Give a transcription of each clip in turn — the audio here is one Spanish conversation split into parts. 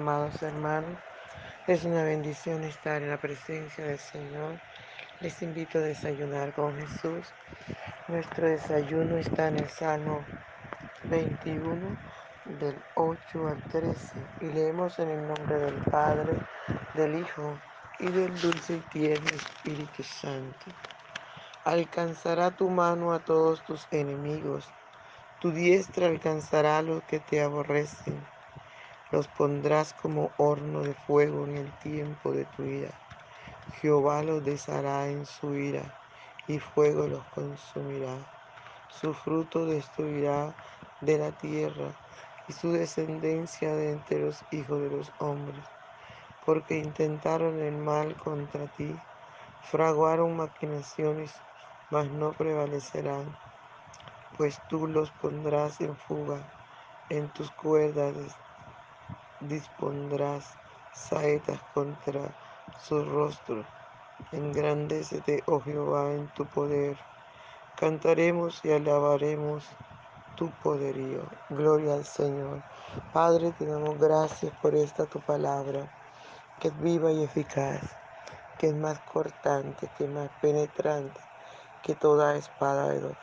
amados hermanos. Es una bendición estar en la presencia del Señor. Les invito a desayunar con Jesús. Nuestro desayuno está en el Salmo 21, del 8 al 13. Y leemos en el nombre del Padre, del Hijo y del dulce y tierno Espíritu Santo. Alcanzará tu mano a todos tus enemigos. Tu diestra alcanzará a los que te aborrecen los pondrás como horno de fuego en el tiempo de tu ira. Jehová los deshará en su ira, y fuego los consumirá. Su fruto destruirá de la tierra, y su descendencia de entre los hijos de los hombres. Porque intentaron el mal contra ti, fraguaron maquinaciones, mas no prevalecerán, pues tú los pondrás en fuga, en tus cuerdas dispondrás saetas contra su rostro. Engrandécete, oh Jehová, en tu poder. Cantaremos y alabaremos tu poderío. Gloria al Señor. Padre, te damos gracias por esta tu palabra, que es viva y eficaz, que es más cortante, que es más penetrante que toda espada de dos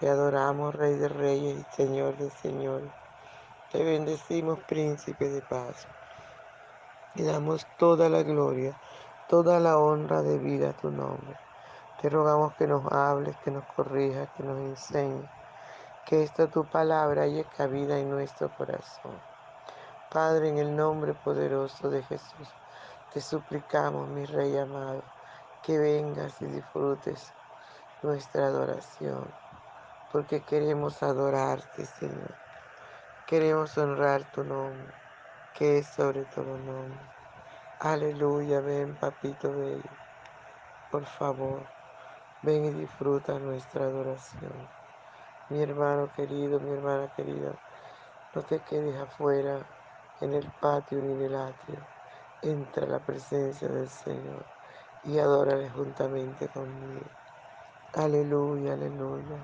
Te adoramos, Rey de Reyes y Señor de Señores. Te bendecimos, príncipe de paz. Y damos toda la gloria, toda la honra de vida a tu nombre. Te rogamos que nos hables, que nos corrijas, que nos enseñes. Que esta tu palabra haya cabida en nuestro corazón. Padre, en el nombre poderoso de Jesús, te suplicamos, mi Rey amado, que vengas y disfrutes nuestra adoración, porque queremos adorarte, Señor. Queremos honrar tu nombre, que es sobre todo nombre. Aleluya, ven, papito bello. Por favor, ven y disfruta nuestra adoración. Mi hermano querido, mi hermana querida, no te quedes afuera en el patio ni en el atrio. Entra a la presencia del Señor y adórale juntamente conmigo. Aleluya, aleluya.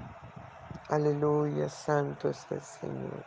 Aleluya, santo es el Señor.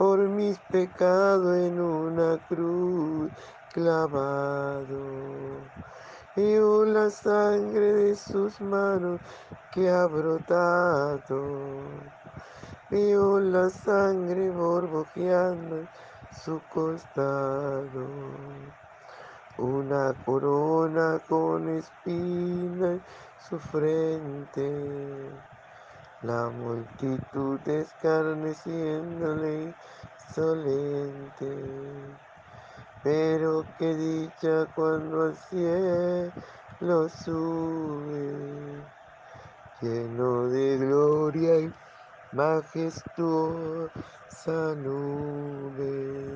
por mis pecados en una cruz clavado. Veo la sangre de sus manos que ha brotado. Veo la sangre borbojeando su costado una corona con espinas su frente, la multitud escarneciéndole insolente. Pero qué dicha cuando al cielo sube, lleno de gloria y majestuosa nube.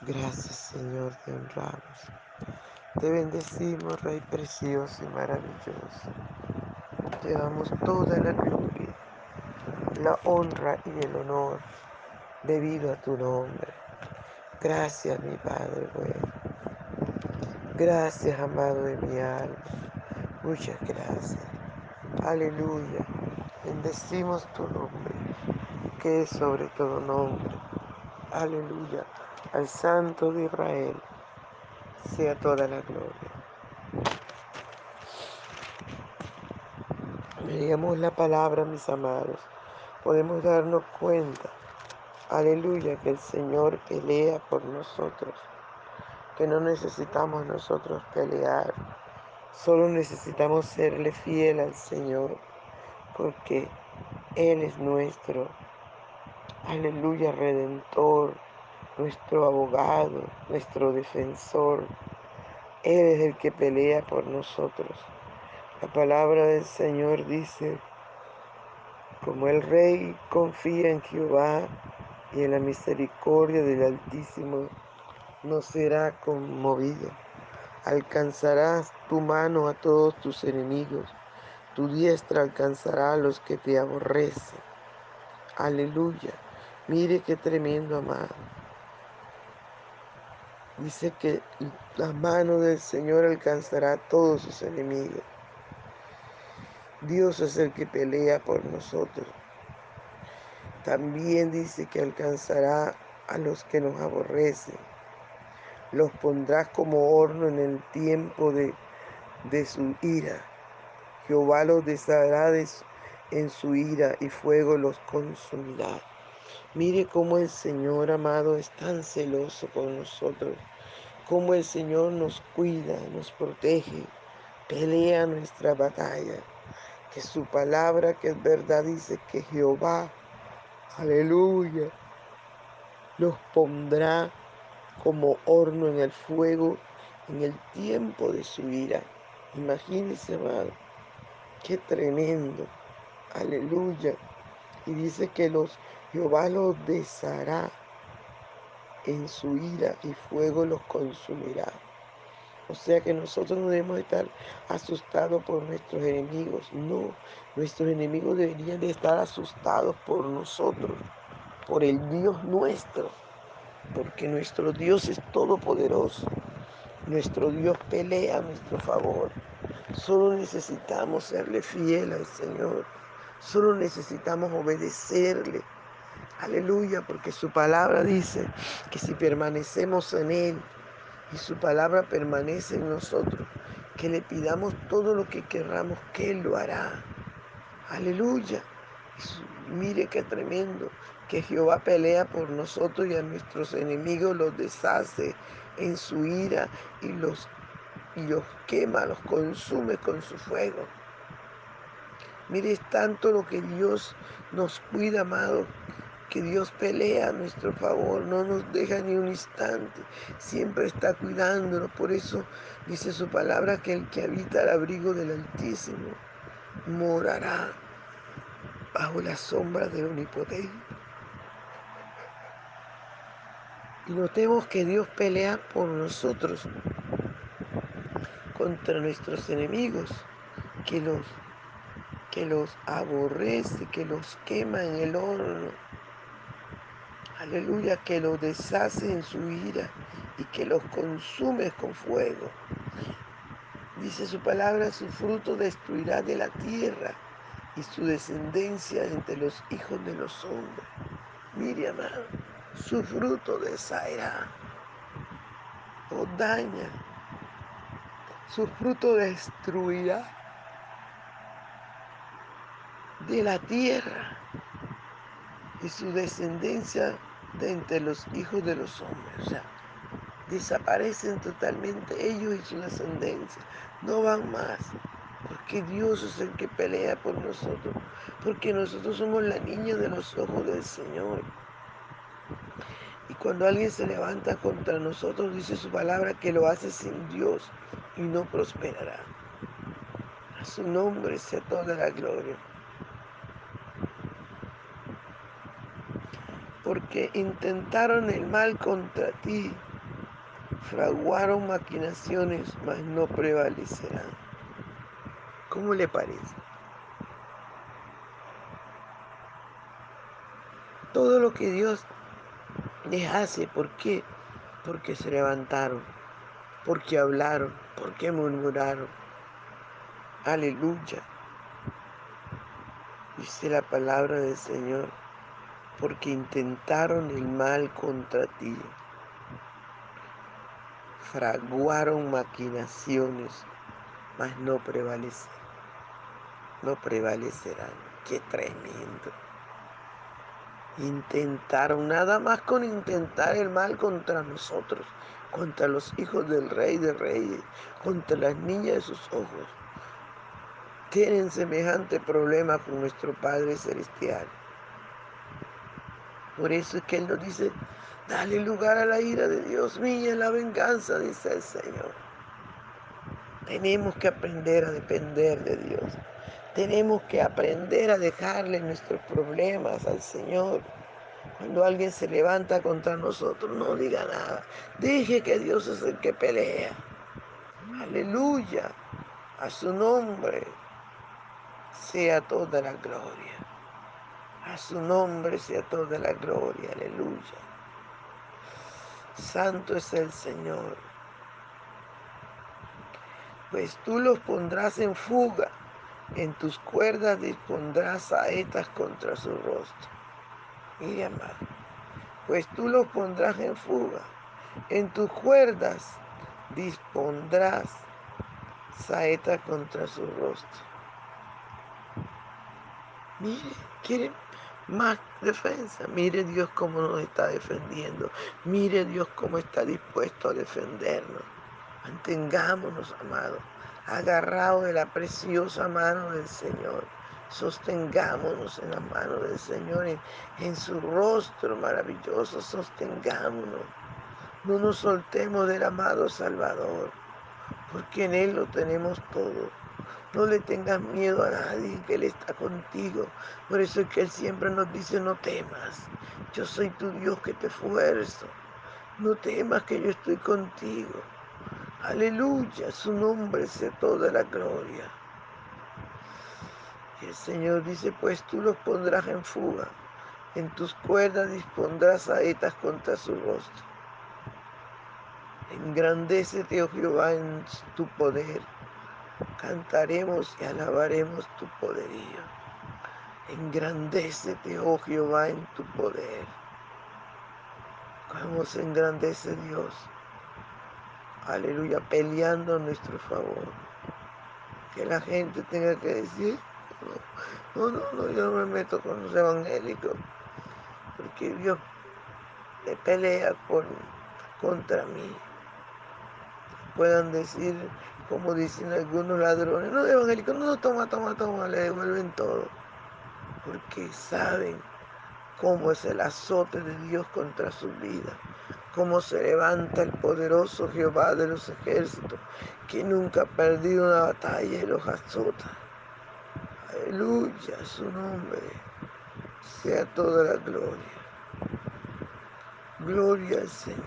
Gracias Señor, te honramos. Te bendecimos, Rey precioso y maravilloso. Te damos toda la gloria, la honra y el honor debido a tu nombre. Gracias, mi Padre bueno. Gracias, amado de mi alma. Muchas gracias. Aleluya. Bendecimos tu nombre, que es sobre todo nombre. Aleluya. Al Santo de Israel sea toda la gloria. Leíamos la palabra, mis amados. Podemos darnos cuenta, aleluya, que el Señor pelea por nosotros, que no necesitamos nosotros pelear, solo necesitamos serle fiel al Señor, porque Él es nuestro, aleluya, redentor, nuestro abogado, nuestro defensor. Él es el que pelea por nosotros. La palabra del Señor dice, como el rey confía en Jehová y en la misericordia del Altísimo, no será conmovido. Alcanzarás tu mano a todos tus enemigos, tu diestra alcanzará a los que te aborrecen. Aleluya. Mire qué tremendo amado. Dice que la mano del Señor alcanzará a todos sus enemigos. Dios es el que pelea por nosotros. También dice que alcanzará a los que nos aborrecen. Los pondrás como horno en el tiempo de, de su ira. Jehová los deshará en su ira y fuego los consumirá. Mire cómo el Señor amado es tan celoso con nosotros, cómo el Señor nos cuida, nos protege, pelea nuestra batalla que su palabra, que es verdad, dice que Jehová, aleluya, los pondrá como horno en el fuego en el tiempo de su ira. Imagínense, amado, qué tremendo, aleluya. Y dice que los Jehová los deshará en su ira y fuego los consumirá. O sea que nosotros no debemos estar asustados por nuestros enemigos. No, nuestros enemigos deberían de estar asustados por nosotros, por el Dios nuestro. Porque nuestro Dios es todopoderoso. Nuestro Dios pelea a nuestro favor. Solo necesitamos serle fiel al Señor. Solo necesitamos obedecerle. Aleluya, porque su palabra dice que si permanecemos en Él, y su palabra permanece en nosotros, que le pidamos todo lo que querramos, que Él lo hará. Aleluya. Mire qué tremendo, que Jehová pelea por nosotros y a nuestros enemigos los deshace en su ira y los, y los quema, los consume con su fuego. Mire, es tanto lo que Dios nos cuida, amado, que Dios pelea a nuestro favor, no nos deja ni un instante, siempre está cuidándonos. Por eso dice su palabra que el que habita al abrigo del Altísimo morará bajo la sombra del Omnipotente. Y notemos que Dios pelea por nosotros contra nuestros enemigos, que los, que los aborrece, que los quema en el horno aleluya, que los deshace en su ira y que los consume con fuego. Dice su palabra, su fruto destruirá de la tierra y su descendencia entre los hijos de los hombres. Mire, amado, su fruto deshacerá o daña, su fruto destruirá de la tierra y su descendencia de entre los hijos de los hombres. O sea, desaparecen totalmente ellos y su descendencia. No van más. Porque Dios es el que pelea por nosotros. Porque nosotros somos la niña de los ojos del Señor. Y cuando alguien se levanta contra nosotros, dice su palabra que lo hace sin Dios y no prosperará. A su nombre sea toda la gloria. Porque intentaron el mal contra ti, fraguaron maquinaciones, mas no prevalecerán. ¿Cómo le parece? Todo lo que Dios les hace, ¿por qué? Porque se levantaron, porque hablaron, porque murmuraron. Aleluya. Dice la palabra del Señor porque intentaron el mal contra ti. Fraguaron maquinaciones, mas no prevalecerán. No prevalecerán. Qué tremendo. Intentaron nada más con intentar el mal contra nosotros, contra los hijos del rey de reyes, contra las niñas de sus ojos. Tienen semejante problema con nuestro Padre Celestial. Por eso es que Él nos dice, dale lugar a la ira de Dios, mía la venganza, dice el Señor. Tenemos que aprender a depender de Dios. Tenemos que aprender a dejarle nuestros problemas al Señor. Cuando alguien se levanta contra nosotros, no diga nada. Deje que Dios es el que pelea. Aleluya. A su nombre sea toda la gloria. A su nombre sea toda la gloria, aleluya. Santo es el Señor. Pues tú los pondrás en fuga, en tus cuerdas dispondrás saetas contra su rostro. Y amado, pues tú los pondrás en fuga, en tus cuerdas dispondrás saetas contra su rostro. Mire, quiere más defensa. Mire Dios cómo nos está defendiendo. Mire Dios cómo está dispuesto a defendernos. Mantengámonos, amados, agarrados de la preciosa mano del Señor. Sostengámonos en la mano del Señor, en, en su rostro maravilloso. Sostengámonos. No nos soltemos del amado Salvador, porque en Él lo tenemos todo. No le tengas miedo a nadie, que Él está contigo. Por eso es que Él siempre nos dice, no temas. Yo soy tu Dios que te esfuerzo. No temas que yo estoy contigo. Aleluya, su nombre sea toda la gloria. El Señor dice, pues tú los pondrás en fuga. En tus cuerdas dispondrás saetas contra su rostro. Engrandécete, oh Jehová, en tu poder cantaremos y alabaremos tu poderío. Engrandécete, oh Jehová, en tu poder. ¿Cómo se engrandece Dios? Aleluya, peleando a nuestro favor. Que la gente tenga que decir, no, no, no, yo no me meto con los evangélicos, porque Dios pelea por, contra mí puedan decir, como dicen algunos ladrones, no, evangélicos, no, toma, toma, toma, le devuelven todo, porque saben cómo es el azote de Dios contra su vida, cómo se levanta el poderoso Jehová de los ejércitos, que nunca ha perdido una batalla y los azota. Aleluya, su nombre sea toda la gloria. Gloria al Señor.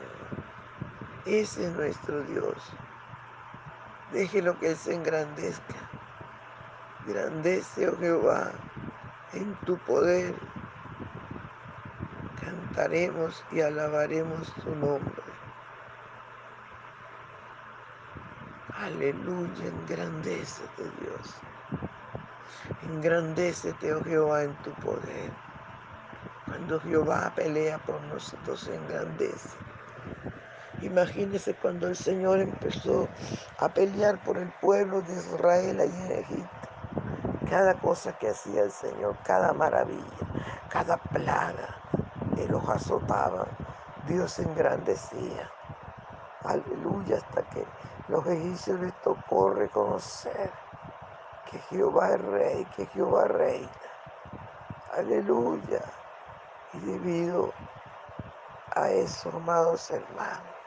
Ese es nuestro Dios. Déjelo que Él se engrandezca. Grandece, oh Jehová, en tu poder. cantaremos y alabaremos tu nombre. Aleluya, engrandécete Dios. Engrandécete, oh Jehová, en tu poder. Cuando Jehová pelea por nosotros, engrandece. Imagínese cuando el Señor empezó a pelear por el pueblo de Israel allí en Egipto. Cada cosa que hacía el Señor, cada maravilla, cada plaga, Él los azotaba, Dios engrandecía. Aleluya, hasta que los egipcios les tocó reconocer que Jehová es rey, que Jehová reina. Aleluya. Y debido a eso, amados hermanos,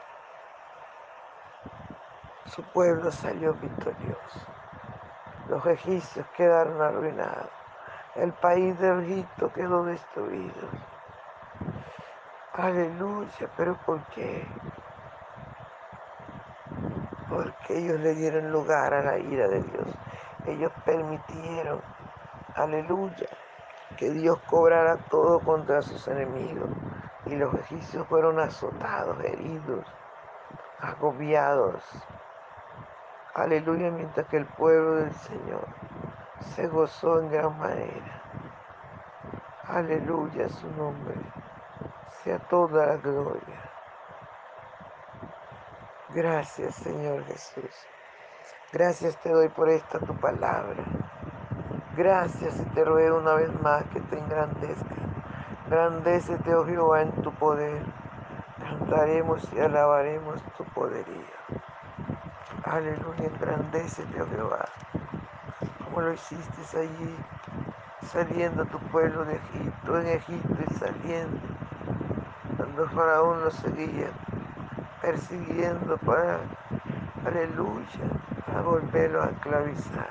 su pueblo salió victorioso. Los egipcios quedaron arruinados. El país de Egipto quedó destruido. Aleluya, pero ¿por qué? Porque ellos le dieron lugar a la ira de Dios. Ellos permitieron, aleluya, que Dios cobrara todo contra sus enemigos. Y los egipcios fueron azotados, heridos, agobiados. Aleluya, mientras que el pueblo del Señor se gozó en gran manera. Aleluya, su nombre sea toda la gloria. Gracias, Señor Jesús. Gracias te doy por esta tu palabra. Gracias y te ruego una vez más que te engrandezca. Grandécete, oh Jehová, en tu poder. Cantaremos y alabaremos tu poderío. Aleluya, engrandécete, oh Jehová, como lo hiciste allí, saliendo tu pueblo de Egipto, en Egipto y saliendo, cuando Faraón lo seguía, persiguiendo para, aleluya, para volverlo a esclavizar.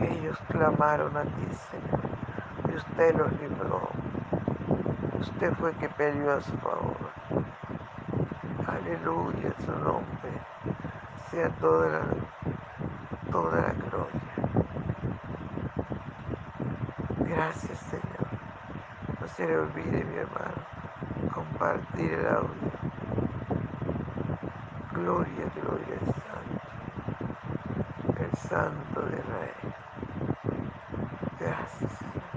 Ellos clamaron a ti, Señor, y usted los libró. Usted fue que peleó a su favor. Aleluya, su nombre sea toda la, toda gloria. Gracias, Señor. No se le olvide, mi hermano, compartir el audio. Gloria, gloria al Santo, el Santo de Rey. Gracias, Señor.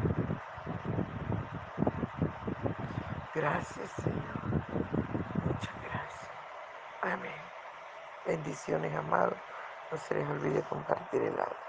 Gracias, Señor. Muchas gracias. Amén. Bendiciones, amados. No se les olvide compartir el audio.